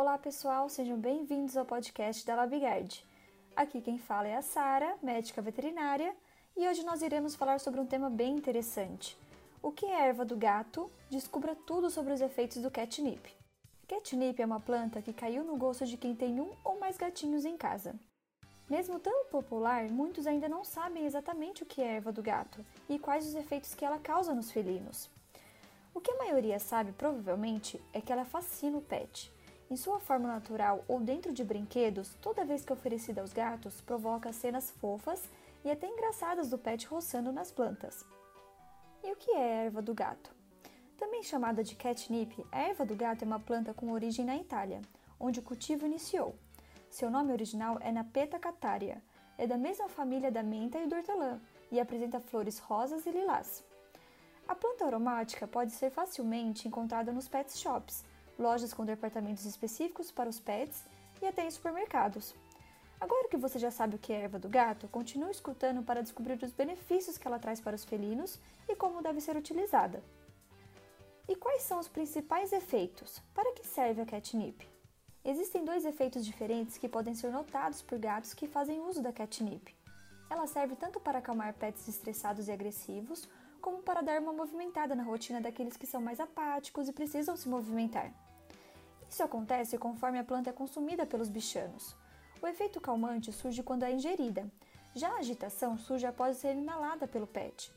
Olá pessoal, sejam bem-vindos ao podcast da LabGuard. Aqui quem fala é a Sara, médica veterinária, e hoje nós iremos falar sobre um tema bem interessante. O que é erva do gato? Descubra tudo sobre os efeitos do catnip. Catnip é uma planta que caiu no gosto de quem tem um ou mais gatinhos em casa. Mesmo tão popular, muitos ainda não sabem exatamente o que é erva do gato e quais os efeitos que ela causa nos felinos. O que a maioria sabe, provavelmente, é que ela fascina o pet. Em sua forma natural ou dentro de brinquedos, toda vez que oferecida aos gatos, provoca cenas fofas e até engraçadas do pet roçando nas plantas. E o que é a erva do gato? Também chamada de catnip, a erva do gato é uma planta com origem na Itália, onde o cultivo iniciou. Seu nome original é Napeta cataria, é da mesma família da menta e do hortelã e apresenta flores rosas e lilás. A planta aromática pode ser facilmente encontrada nos pet shops, lojas com departamentos específicos para os pets e até em supermercados. Agora que você já sabe o que é erva do gato, continue escutando para descobrir os benefícios que ela traz para os felinos e como deve ser utilizada. E quais são os principais efeitos? Para que serve a catnip? Existem dois efeitos diferentes que podem ser notados por gatos que fazem uso da catnip. Ela serve tanto para acalmar pets estressados e agressivos, como para dar uma movimentada na rotina daqueles que são mais apáticos e precisam se movimentar. Isso acontece conforme a planta é consumida pelos bichanos. O efeito calmante surge quando é ingerida. Já a agitação surge após ser inalada pelo pet.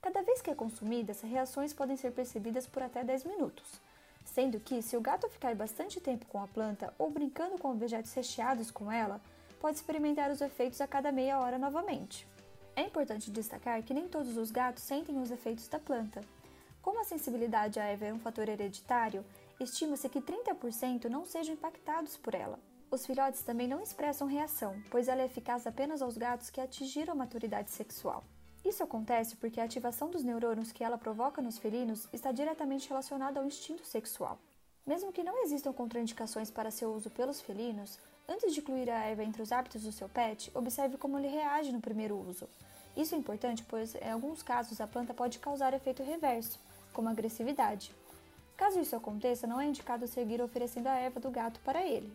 Cada vez que é consumida, essas reações podem ser percebidas por até 10 minutos. Sendo que, se o gato ficar bastante tempo com a planta ou brincando com objetos recheados com ela, pode experimentar os efeitos a cada meia hora novamente. É importante destacar que nem todos os gatos sentem os efeitos da planta. Como a sensibilidade à erva é um fator hereditário, estima-se que 30% não sejam impactados por ela. Os filhotes também não expressam reação, pois ela é eficaz apenas aos gatos que atingiram a maturidade sexual. Isso acontece porque a ativação dos neurônios que ela provoca nos felinos está diretamente relacionada ao instinto sexual. Mesmo que não existam contraindicações para seu uso pelos felinos, antes de incluir a erva entre os hábitos do seu pet, observe como ele reage no primeiro uso. Isso é importante pois, em alguns casos, a planta pode causar efeito reverso, como agressividade. Caso isso aconteça, não é indicado seguir oferecendo a erva do gato para ele.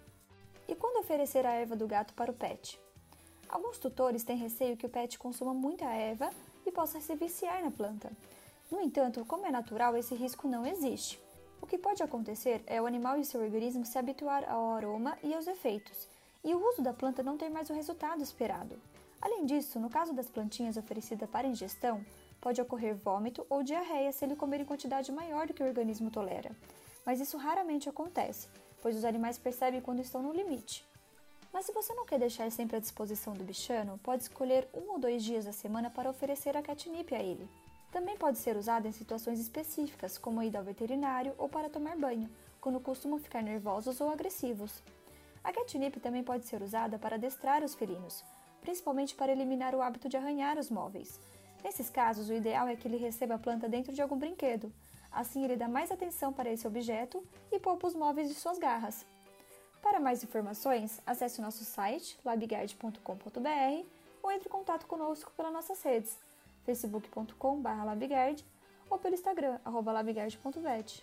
E quando oferecer a erva do gato para o pet? Alguns tutores têm receio que o pet consuma muita erva e possa se viciar na planta. No entanto, como é natural, esse risco não existe. O que pode acontecer é o animal e seu organismo se habituar ao aroma e aos efeitos, e o uso da planta não ter mais o resultado esperado. Além disso, no caso das plantinhas oferecidas para ingestão, pode ocorrer vômito ou diarreia se ele comer em quantidade maior do que o organismo tolera. Mas isso raramente acontece, pois os animais percebem quando estão no limite. Mas se você não quer deixar sempre à disposição do bichano, pode escolher um ou dois dias da semana para oferecer a catnip a ele. Também pode ser usada em situações específicas, como a ida ao veterinário ou para tomar banho, quando costumam ficar nervosos ou agressivos. A catnip também pode ser usada para adestrar os felinos, principalmente para eliminar o hábito de arranhar os móveis. Nesses casos, o ideal é que ele receba a planta dentro de algum brinquedo. Assim, ele dá mais atenção para esse objeto e poupa os móveis de suas garras. Para mais informações, acesse o nosso site labguard.com.br ou entre em contato conosco pelas nossas redes facebook.com.br labguard ou pelo Instagram, labguard.vet.